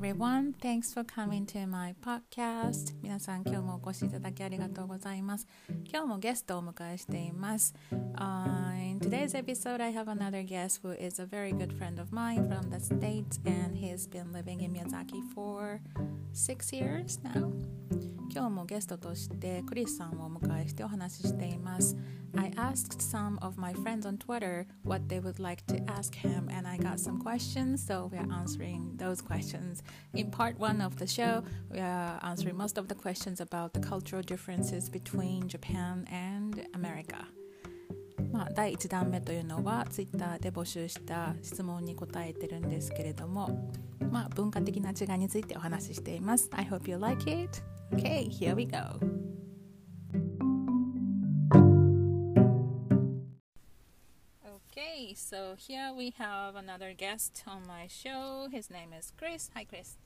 everyone. Thanks for coming to my podcast. 皆さん、今日もお越しいただきありがとうございます。今日もゲストをお迎えしています。Uh, in today's episode, I have another guest who is a very good friend of mine from the States and he's been living in Miyazaki for six years now. 今日もゲストとしてクリスさんをお迎えしてお話ししています。I asked some of my friends on Twitter what they would like to ask him, and I got some questions, so we are answering those questions. In part one of the show, we are answering most of the questions about the cultural differences between Japan and America. まあ、第1弾目というのは Twitter で募集した質問に答えてるんですけれども、まあ、文化的な違いについてお話ししています。I hope you like it! Okay, here we go. Okay, so here we have another guest on my show. His name is Chris. Hi, Chris.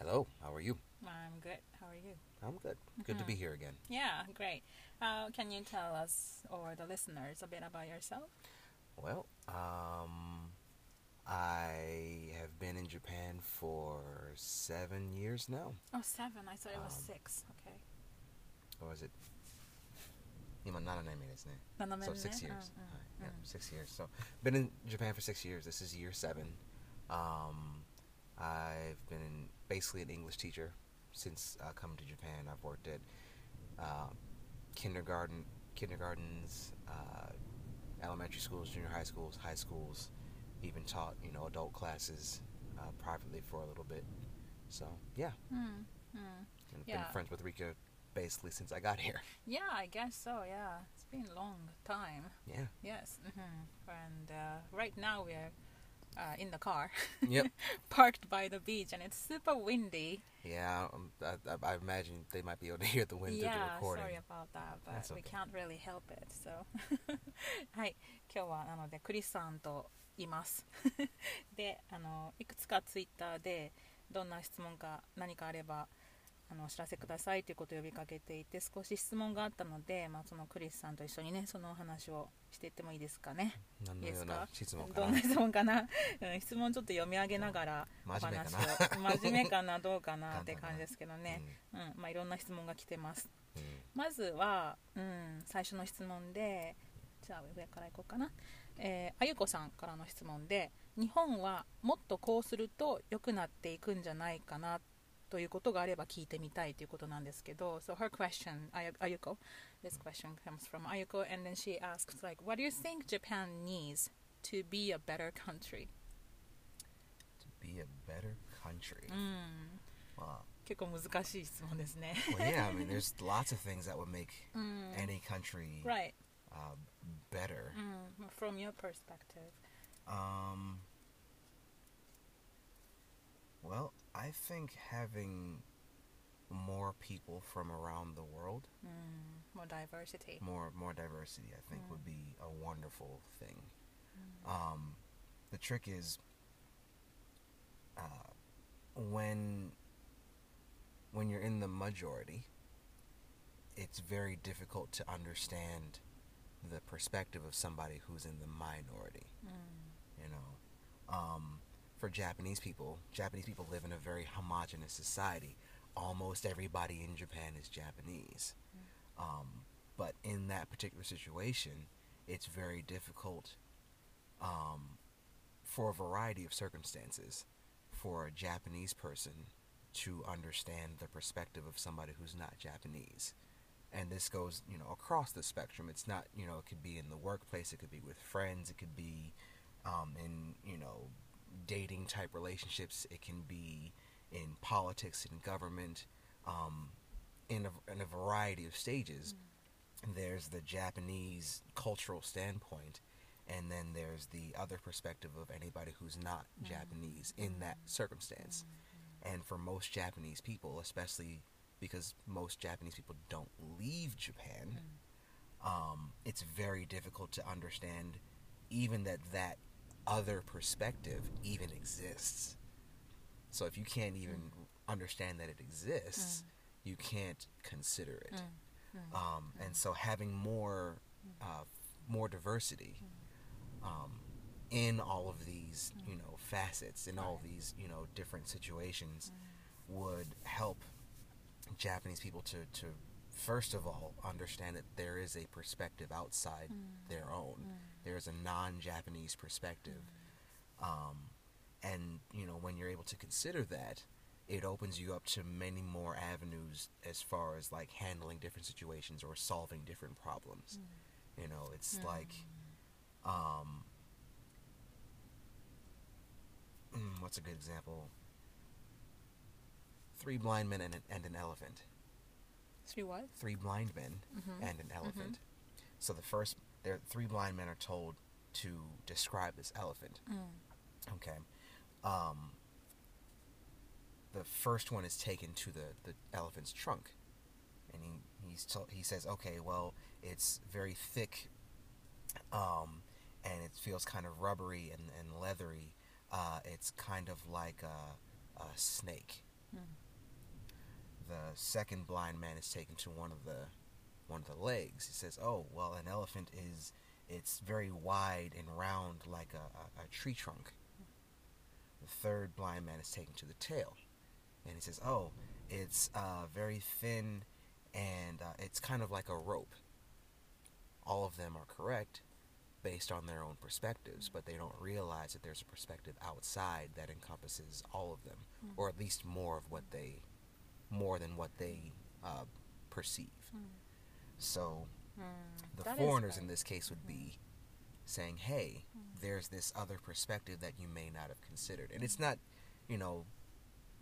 Hello, how are you? I'm good. How are you? I'm good. Good to be Mm-hmm. here again. Yeah, great. Uh, can you tell us or the listeners a bit about yourself? Well, um, I have been in Japan for seven years now. Oh, seven. I thought it was Um, six. Okay. Or is it? 今7年目ですね。7年 So 目 six うん years. うん Hi, yeah, うん six years. So been in Japan for six years. This is year seven. Um, I've been in, basically an English teacher since uh, coming to Japan. I've worked at uh, kindergarten, kindergartens, uh, elementary schools, junior high schools, high schools. Even taught you know adult classes uh, privately for a little bit. So yeah, うんうん and Yeah. been friends with Rika basically since I got here. Yeah, I guess so. Yeah, it's been a long time. Yeah. Yes. hmm And uh, right now we're uh, in the car, Yep. parked by the beach, and it's super windy. Yeah, um, I, I, I imagine they might be able to hear the wind through the yeah, recording. sorry about that, but That's we okay. can't really help it. So, はい、今日はなのでクリスさんと います。で、あのいくつかツイッターでどんな質問か何かあればあのお知らせくださいということを呼びかけていて少し質問があったので、まあそのクリスさんと一緒にねそのお話をしていってもいいですかね。何のような質問かどんなな質問かな、うん、質問ちょっと読み上げながらお真面目話かな？を真面目かな？どうかな？って感じですけどね、うんまあ、いろんな質問が来てます。うん。うん。まずは、うん、最初の質問でじゃあ上からいこうかな、えーあゆこさんからの質問で日本はもっとこうすると良くなっていくんじゃないかなということがあれば聞いてみたいということなんですけど So her question, Ayu- Ayuko This question comes from Ayuko and then she asks like What do you think Japan needs to be a better country? To be a better country. うん、Wow. 結構難しい質問ですね Well, yeah, I mean, there's lots of things that would make うん any country Right、uh, better. Mm, from your perspective. Um, well, I think having more people from around the world, mm, more diversity, more more diversity, I think mm. would be a wonderful thing. Mm-hmm. Um, the trick is uh, when when you're in the majority, it's very difficult to understand the perspective of somebody who's in the minority. うん You know, um, for Japanese people, Japanese people live in a very homogenous society. Almost everybody in Japan is Japanese. Um, but in that particular situation, it's very difficult um, for a variety of circumstances for a Japanese person to understand the perspective of somebody who's not Japanese. And this goes, you know, across the spectrum. It's not, you know, it could be in the workplace, it could be with friends, it could be um, in, you know, dating type relationships, it can be in politics in government, um, in, a, in a variety of stages. There's the Japanese cultural standpoint, and then there's the other perspective of anybody who's not Japanese in that circumstance. And for most Japanese people, especially because most Japanese people don't leave Japan, mm. um, it's very difficult to understand even that that other perspective even exists. So if you can't even mm. understand that it exists, mm. you can't consider it. Um, and so having more uh, more diversity um, in all of these, you know, facets, in all these, you know, different situations, would help Japanese people to, to first of all understand that there is a perspective outside their own. There is a non-Japanese perspective, um, and you know when you're able to consider that, it opens you up to many more avenues as far as like handling different situations or solving different problems. You know, it's like, um, mm, what's a good example? Three blind men and an, and an elephant. Three what? Three blind men Mhm. and an elephant. So the first, there three blind men are told to describe this elephant. Mm. Okay. Um, the first one is taken to the, the elephant's trunk, and he he's he says, okay, well, it's very thick, um, and it feels kind of rubbery and, and leathery. Uh, it's kind of like a, a snake. Mm. The second blind man is taken to one of the one of the legs. He says, "Oh, well, an elephant is it's very wide and round like a, a, a tree trunk." The third blind man is taken to the tail, and he says, "Oh, it's uh, very thin and uh, it's kind of like a rope." All of them are correct based on their own perspectives, but they don't realize that there's a perspective outside that encompasses all of them, or at least more of what they, more than what they uh, perceive. Hmm. So Mm. the That foreigners in this case would be hmm. saying, "Hey, hmm. there's this other perspective that you may not have considered," and it's not, you know,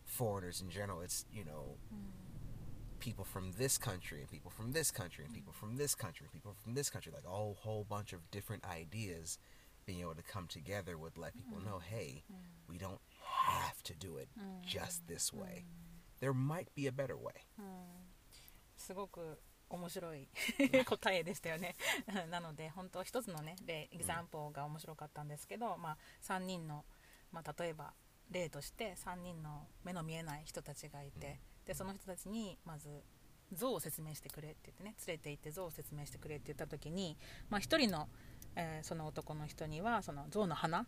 foreigners in general. It's you know, people from this country and people from this country and people from this country and people from this country, like a whole whole bunch of different ideas, being able to come together would let people know, "Hey, we don't have to do it just this way. There might be a better way." すごく面白い 答えでしたよね。なので本当一つのね例エグザンポが面白かったんですけど、まあ、3人の、まあ、例えば例として3人の目の見えない人たちがいて、でその人たちにまず像を説明してくれって言ってね連れて行って像を説明してくれって言った時に、まあ、1人の、えーその男の人にはその像の鼻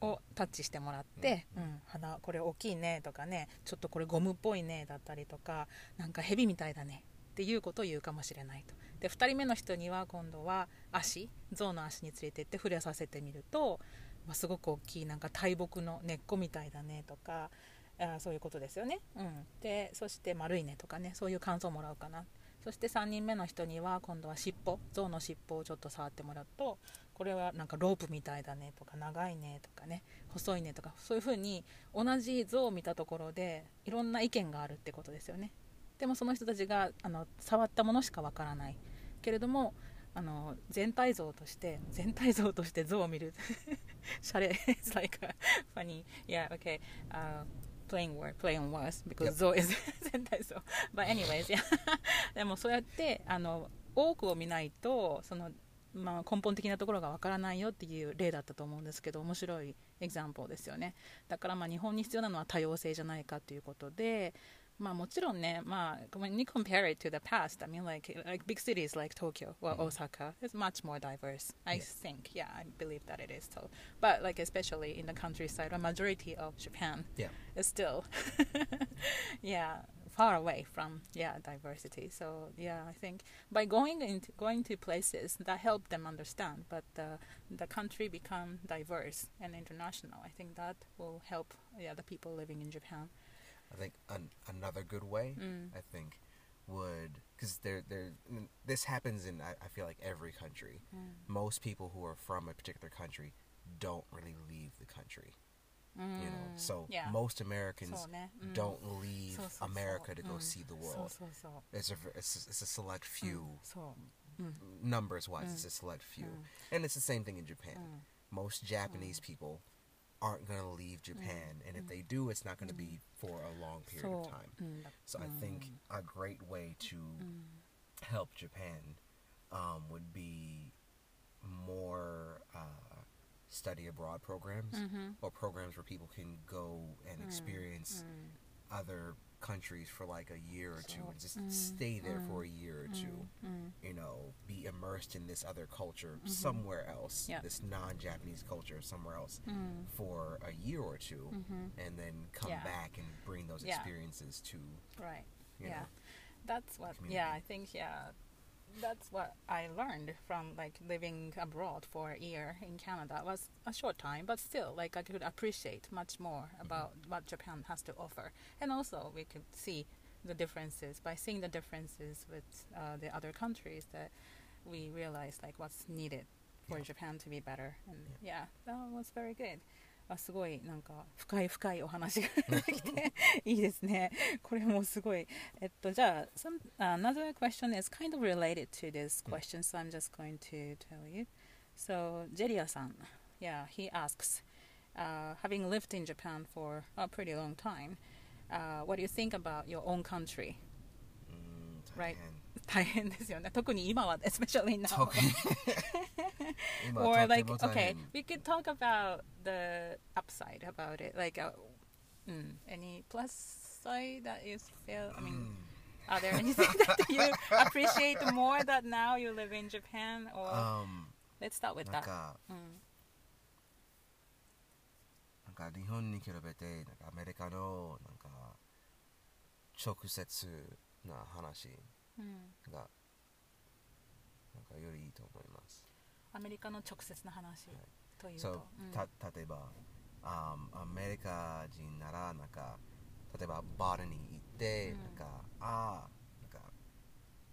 をタッチしてもらって、ううんん鼻これ大きいねとかねちょっとこれゴムっぽいねだったりとかなんか蛇みたいだねっていうことを言うかもしれないと。で2人目の人には今度は足象の足に連れてって触れさせてみると、まあ、すごく大きいなんか大木の根っこみたいだねとかあそういうことですよね、うん、でそして丸いねとかねそういう感想をもらうかな。そして3人目の人には今度は尻尾象の尻尾をちょっと触ってもらうとこれはなんかロープみたいだねとか長いねとかね細いねとかそういうふうに同じ像を見たところでいろんな意見があるってことですよね。でもその人たちがあの触ったものしかわからない。けれどもあの全体像として全体像として像を見る。シャレ it's like a funny yeah okay、uh, playing word playing words because. 像 is 全体像。But anyways yeah. でもそうやってあの多くを見ないとそのまあ、根本的なところがわからないよっていう例だったと思うんですけど面白いエグザンポルですよねだからまあ日本に必要なのは多様性じゃないかということでまあもちろんね、まあ、when you compare it to the past, I mean, like, like big cities like Tokyo or Osaka is much more diverse. I think, yeah, I believe that it is so. But like, especially in the countryside, a majority of Japan Yeah. is still, yeah, far away from yeah diversity. So yeah, I think by going into going to places that help them understand, but the the country become diverse and international. I think that will help yeah the people living in Japan. I think an, another good way, Mm. I think, would because there there this happens in I, I feel like every country. Most people who are from a particular country don't really leave the country you know. Mm. So yeah. most americans mm. don't leave america to go mm. see the world. it's a it's, it's a select few numbers wise it's a select few. And it's the same thing in japan. Most japanese people aren't going to leave japan and if they do it's not going to be for a long period of time. so i think a great way to help japan um, would be more uh, study abroad programs mm-hmm. or programs where people can go and mm, experience mm-hmm. other countries for like a year or two and just mm-hmm. stay there mm, for a year or two mm, you know be immersed in this other culture mm-hmm. somewhere else yep. this non-japanese culture somewhere else for a year or 2 mm-hmm. and then come yeah. back and bring those experiences yeah. to right yeah know, that's what yeah i think yeah that's what I learned from like living abroad for a year in Canada. It was a short time, but still, like I could appreciate much more about what Japan has to offer, and also we could see the differences by seeing the differences with uh, the other countries that we realized like what's needed for Yeah. Japan to be better, and yeah, that was very good. あすごいなんか深い深いお話ができていいですね。これもすごい。えっとじゃあ some another question is kind of related to this question, so I'm just going to tell you. So ジェリアさん、yeah, he asks, uh, having lived in Japan for a pretty long time, uh, what do you think about your own country? Mm, Right. 大変大変ですよね。特に今は especially now. 特に今 or とて like も大 okay 変 we could talk about the upside about it like uh, mm, any plus side that you feel i mean are there anything that you appreciate more that now you live in japan or um, let's start with なん that か mm. なんか日本に比べてなんかアメリカのなんか直接な話 Mm. がなんかよりいいと思います。アメリカの直接な話というと、そううん。た例えば、あアメリカ人ならなんか例えばバーに行って、うん。なんかああなんか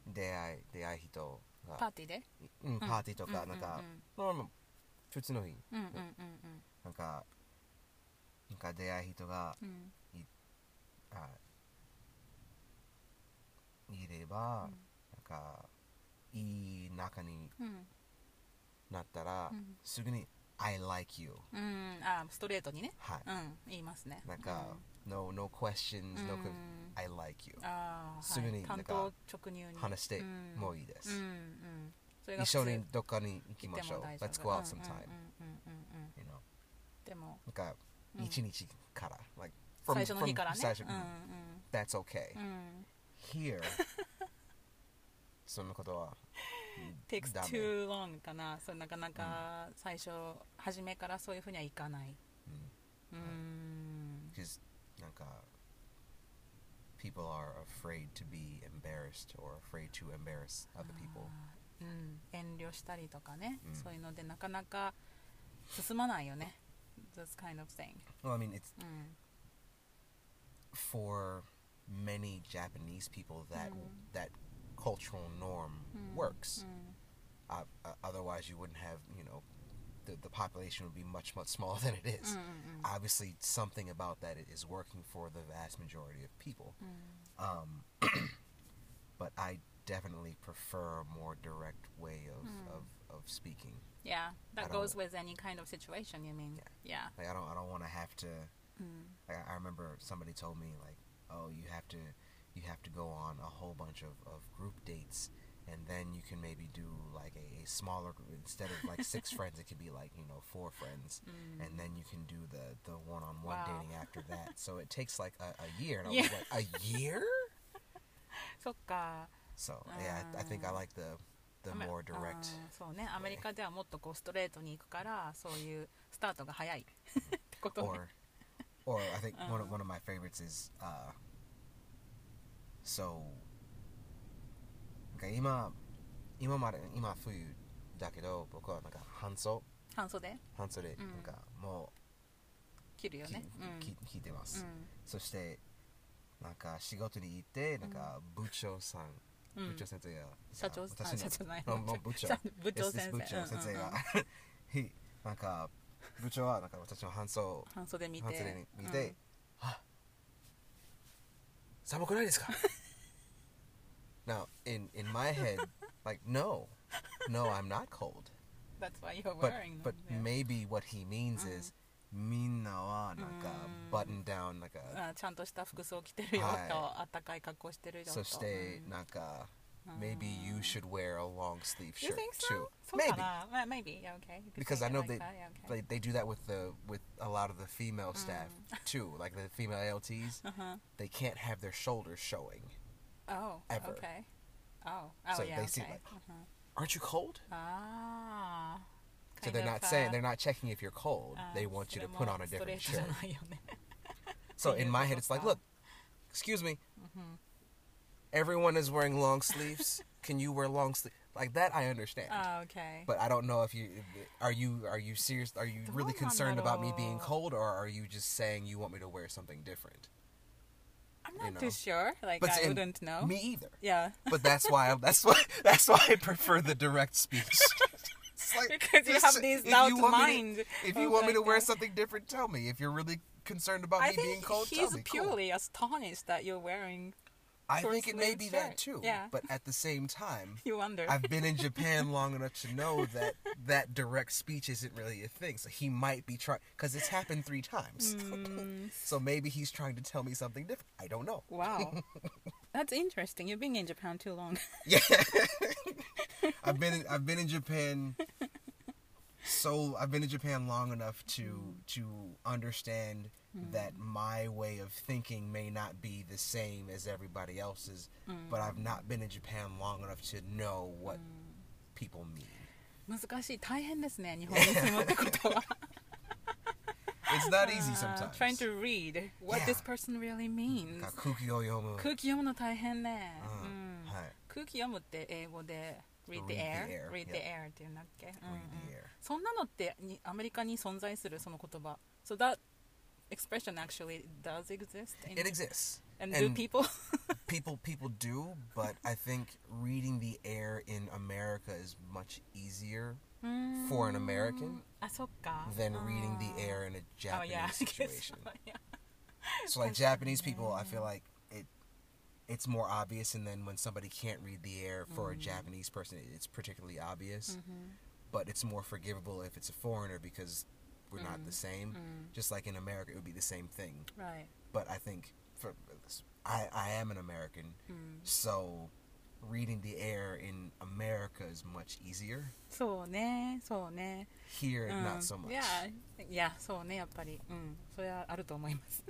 出会い出会い人がパーティーで？うん、パーティーとか、なんか、まあまあ普通の日。うんうんうんなんかなんか出会い人がうん。うんあいれば、なんかいい仲にうんなったら、うん。すぐに「I like you うん。うんあストレートにね」はい、うん。言いますね。なんか、no, no questions、うん no うん。I like you あーすぐにはい、なんか話してうん。もういいです、うんうん。一緒にどっかに行きましょう。Let's go out うん sometime、でもなんかうん。一日から、like 最初の日からね。最初、うん That's okay、うんうん here そんなことは takes too long かなそうなかなか最初初めからそういうふうにはいかないうんうなんか people are afraid to be embarrassed or afraid to embarrass other people うん遠慮したりとかねうんそういうのでなかなか進まないよね this kind of thing well I mean it's うん for many Japanese people that mm. that cultural norm mm. works. Mm. Uh, uh, otherwise, you wouldn't have you know the, the population would be much much smaller than it is. Mm, mm, Obviously, something about that is working for the vast majority of people. Um, but I definitely prefer a more direct way of, of, of speaking. Yeah, that goes with any kind of situation. You mean? Yeah. yeah. Like I don't I don't want to have to. Mm. Like I remember somebody told me like oh you have to you have to go on a whole bunch of, of group dates and then you can maybe do like a, a smaller group instead of like six friends it could be like you know four friends mm. and then you can do the the one-on-one wow. dating after that so it takes like a, a year and i yeah. was like a year so yeah I, I think i like the the more direct so そうねアメリカではもっとこうストレートに行くからそういうスタートが早いことね mm. or or I think one of Uh. one of my favorites is uh so なんか今今まで今冬だけど僕はなんか半袖半袖半袖うんなんかもうき、切るよね。うん。き聞いてます、うんそしてなんか仕事に行ってなんか部長さん、うん部長先生が社長社長じゃない部長社部長先生部長先生が、うんひなんか部長はなんか私の半袖半袖見て。半袖に見て、あ寒くないですか Now, in, in my head, like, no, no, I'm not cold. That's why you're But, wearing but them. maybe what he means is, みんなはなんかうん button down なんか、あちゃんとした服装着てるよはいと、あったかい格好してるよと。そしてうんなんか maybe you should wear a long sleeve shirt so? too. So maybe, maybe yeah, okay. Because I know like they, yeah, okay. they they do that with the with a lot of the female staff mm. too, like the female LTs. Uh-huh. They can't have their shoulders showing. Oh, ever. okay. Oh, oh so yeah. they okay. see like, uh-huh. aren't you cold? Ah. So they're not of, saying they're not checking if you're cold. Uh, they want you to put on a different shirt. so in my head, it's like, look, excuse me. Mm-hmm everyone is wearing long sleeves. Can you wear long sleeves? Like that, I understand. Oh, okay. But I don't know if you are you are you serious? Are you Don't really concerned about me being cold, or are you just saying you want me to wear something different? I'm not you know. too sure. Like But I wouldn't know. Me either. Yeah. But that's why I, that's why that's why I prefer the direct speech. Like, Because you have these if doubt you want me to- mind if you want me to wear something different, tell me. If you're really concerned about I me being cold, tell he's me. Cool. purely astonished that you're wearing I think it may be shirt. that too. Yeah. But at the same time, You wonder. I've been in Japan long enough to know that that direct speech isn't really a thing. So he might be trying because it's happened three times. Mm, so maybe he's trying to tell me something different. I don't know. wow. That's interesting. You've been in Japan too long. Yeah, I've been in, I've been in Japan. So I've been in Japan long enough to to understand that my way of thinking may not be the same as everybody else's, but I've not been in Japan long enough to know what people mean. 難しい。大変ですね。日本に住むってことは。 It's not easy Uh, sometimes. trying to read what Yeah. this person really means. なんか空気を読む。空気読むの大変ね。ううんんはい。空気読むって英語で read the Read the air, air, read the yeah. air っていうんだっけ、うん Read うん the air. そんなのってにアメリカに存在するその言葉 So that expression actually does exist. In, it exists. And, and do people? people people do, but I think reading the air in America is much easier mm. for an American mm, than reading the ah. air in a oh, Japanese oh, yeah. situation. So, yeah. so like Japanese people, I feel like it it's more obvious, and then when somebody can't read the air for mm. a Japanese person, it's particularly obvious. Mm-hmm. But it's more forgivable if it's a foreigner because we're not Mm. the same. Mm. Just like in America, it would be the same thing. Right. But I think for I I am an American, うん、 so reading the air in America is much easier. そうねそうね Here, うん not so much. いやいやそうねやっぱりうんそれはあると思います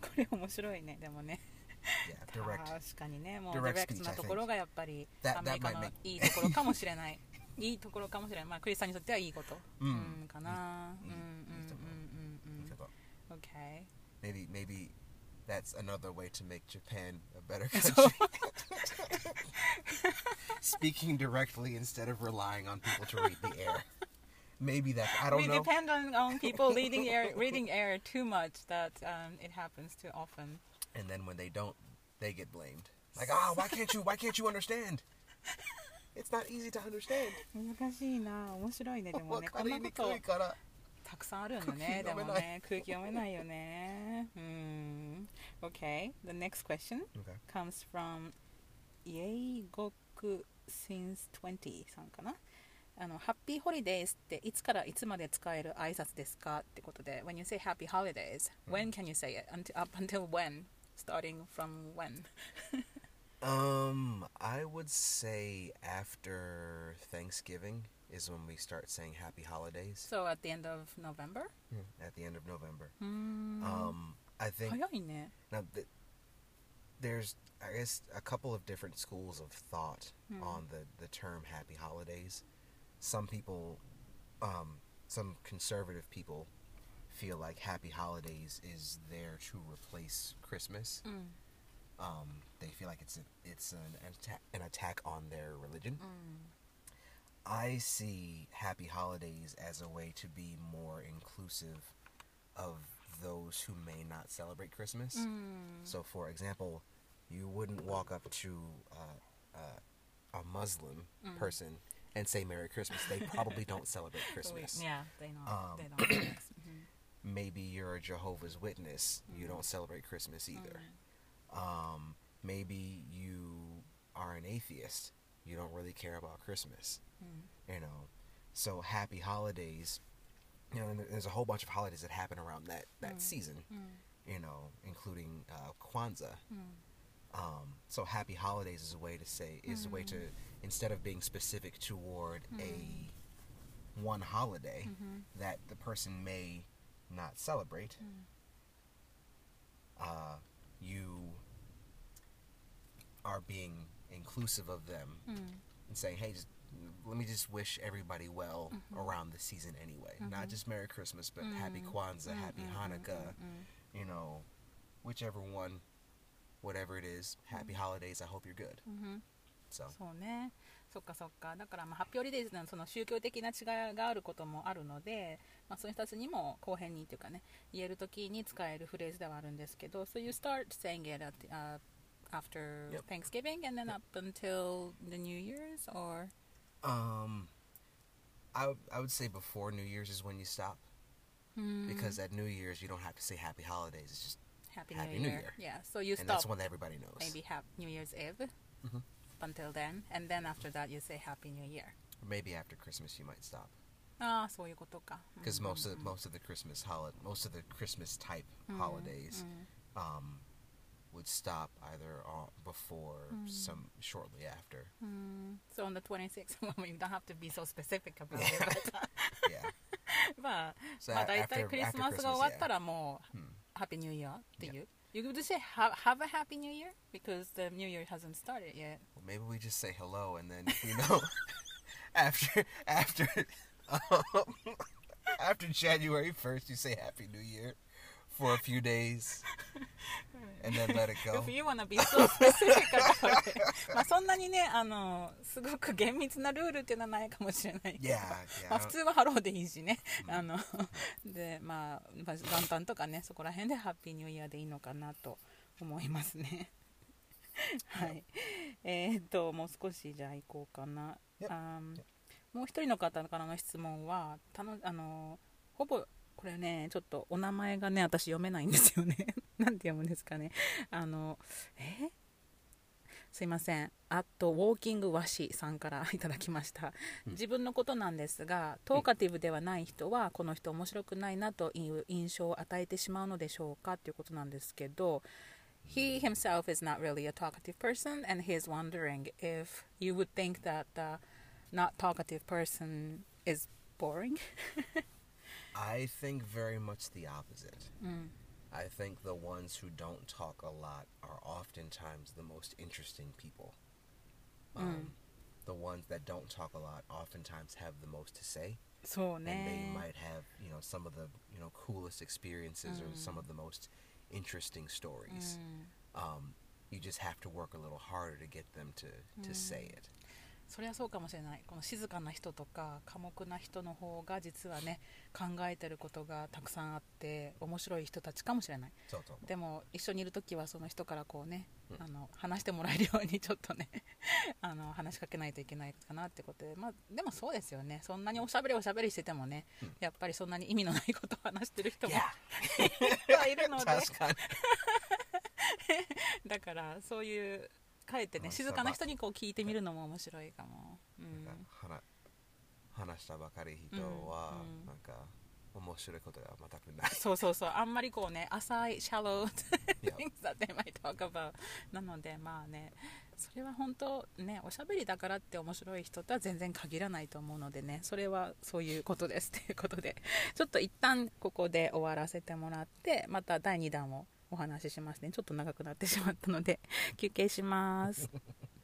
これ面白いねでもね Yeah, direct. 確かにねもう direct ディレク speech, トな I と think. ころがやっぱり That- アメリカ that の might make- いいところかもしれない いいところかもしれないまあクリスさんにとってはいいこと、うんうんかなうんいいうんうんうんうん OK Maybe maybe that's another way to make Japan a better そう country. Speaking directly instead of relying on people to read the air. Maybe that I don't we know. depend on, on people reading air reading air too much that um, it happens too often And then when they don't, they get blamed. Like, ah, why can't you? Why can't you understand? It's not easy to understand. 難しいな面白いねでもねこんなこわかりにくいとから。たくさんあるんだねで空気読めないもね空気読めないよねうん OK the next question Okay. comes from イエイゴク since 20さんかなあのハッピーホリデーズっていつからいつまで使える挨拶ですかってことで When you say happy holidays when can you say it until, up until when starting from when Um, I would say after Thanksgiving is when we start saying happy holidays. So at the end of November? Yeah, at the end of November. Mm. Um, I think. Now, th- there's, I guess, a couple of different schools of thought mm. on the, the term happy holidays. Some people, um, some conservative people feel like happy holidays is there to replace Christmas. Mm um, they feel like it's a, it's an attack an attack on their religion. Mm. I see Happy Holidays as a way to be more inclusive of those who may not celebrate Christmas. Mm. So, for example, you wouldn't walk up to uh, uh, a Muslim mm. person and say Merry Christmas. They probably don't celebrate Christmas. We, yeah, they don't. Um, they don't. Mm-hmm. Maybe you're a Jehovah's Witness. Mm. You don't celebrate Christmas either. Mm. Um, maybe you are an atheist. You don't really care about Christmas. Mm. You know, so happy holidays. You know, and there's a whole bunch of holidays that happen around that that Mm. season. Mm. You know, including uh, Kwanzaa. Mm. Um, so happy holidays is a way to say is a way to instead of being specific toward a one holiday that the person may not celebrate. Uh, you are being inclusive of them and saying, "Hey, just, let me just wish everybody well around the season anyway. Not just Merry Christmas, but Happy Kwanzaa, Happy Hanukkah, you know, whichever one, whatever it is. Happy holidays. I hope you're good." So そうねそっかそっかだからまあハッピーオリデイズのその宗教的な違いがあることもあるので、まあ、そういう人たちにも後編にっていうかね言える時に使えるフレーズではあるんですけど So you start saying it at, uh, after yep. Thanksgiving and then yep. up until the New Year's or um I, w- I would say before New Year's is when you stop because hmm. at New Year's you don't have to say happy holidays it's just happy, happy New, New Year. Year. yeah so you and stop that's that everybody knows maybe happy New Year's Eve mm-hmm. until then and then after that you say happy New Year or maybe after Christmas you might stop Ah, so you mm, mm, Because most of mm. most of the Christmas holiday, most of the Christmas type mm-hmm. holidays, mm-hmm. Um, would stop either on, before some shortly after. Mm, so on the 26th, well, you don't have to be so specific about it, but Yeah. まあ、 So まあ a- 大体 after- クリスマス after が終わった Christmas, らもう、 Hmm. Happy New Year っていう。You could say have, have a Happy New Year because the New Year hasn't started yet. Well, maybe we just say hello and then you know after after um, after January first you say Happy New Year For a few days and then let it go. If you wanna be so specific about it まあそんなにね、あの、すごく厳密なルールっていうのはないかもしれないけど。Yeah, まあ yeah. 普通はハローでいいしね。あの、で、まあ、まあ元旦とかね、そこら辺でハッピーニューイヤーでいいのかなと思いますね。はい。えーっと、もう少しじゃあ行こうかな。Yep. あんもう一人の方からの質問は、たのあの、ほぼ、これね、ちょっとお名前がね、私読めないんですよね。なんて読むんですかね。あの、え？すいません。あと、ウォーキング和紙さんからいただきました。自分のことなんですが、トーカティブではない人は、この人面白くないなという印象を与えてしまうのでしょうかということなんですけど、He himself is not really a talkative person, and he is wondering if you would think that the not talkative person is boring. I think very much the opposite. Mm. I think the ones who don't talk a lot are oftentimes the most interesting people. Mm. Um, mm. The ones that don't talk a lot oftentimes have the most to say. So, and they might have, you know, some of the, you know, coolest experiences mm. or some mm. of the most interesting stories. Mm. Um, you just have to work a little harder to get them to, to say it. それはそうかもしれない。この静かな人とか寡黙な人の方が実はね考えてることがたくさんあって面白い人たちかもしれない。でも一緒にいる時はその人からこうね、うん。あの話してもらえるようにちょっとね あの話しかけないといけないかなってことで、まあ、でもそうですよね。そんなにおしゃべりおしゃべりしててもね、うん。やっぱりそんなに意味のないことを話してる人もい るので. だからそういうかえってねあ静かな人にこう聞いてみるのも面白いかも、うん、話話したばかり人は、うなんか面白いことが全くない。そうそうそう。あんまりこうね浅い shallow Yeah. things that they might talk about なのでまあね。それは本当ねおしゃべりだからって面白い人とは全然限らないと思うのでね。それはそういうことですということで。ちょっと一旦ここで終わらせてもらってまた第2弾をお話ししますね。ちょっと長くなってしまったので休憩します。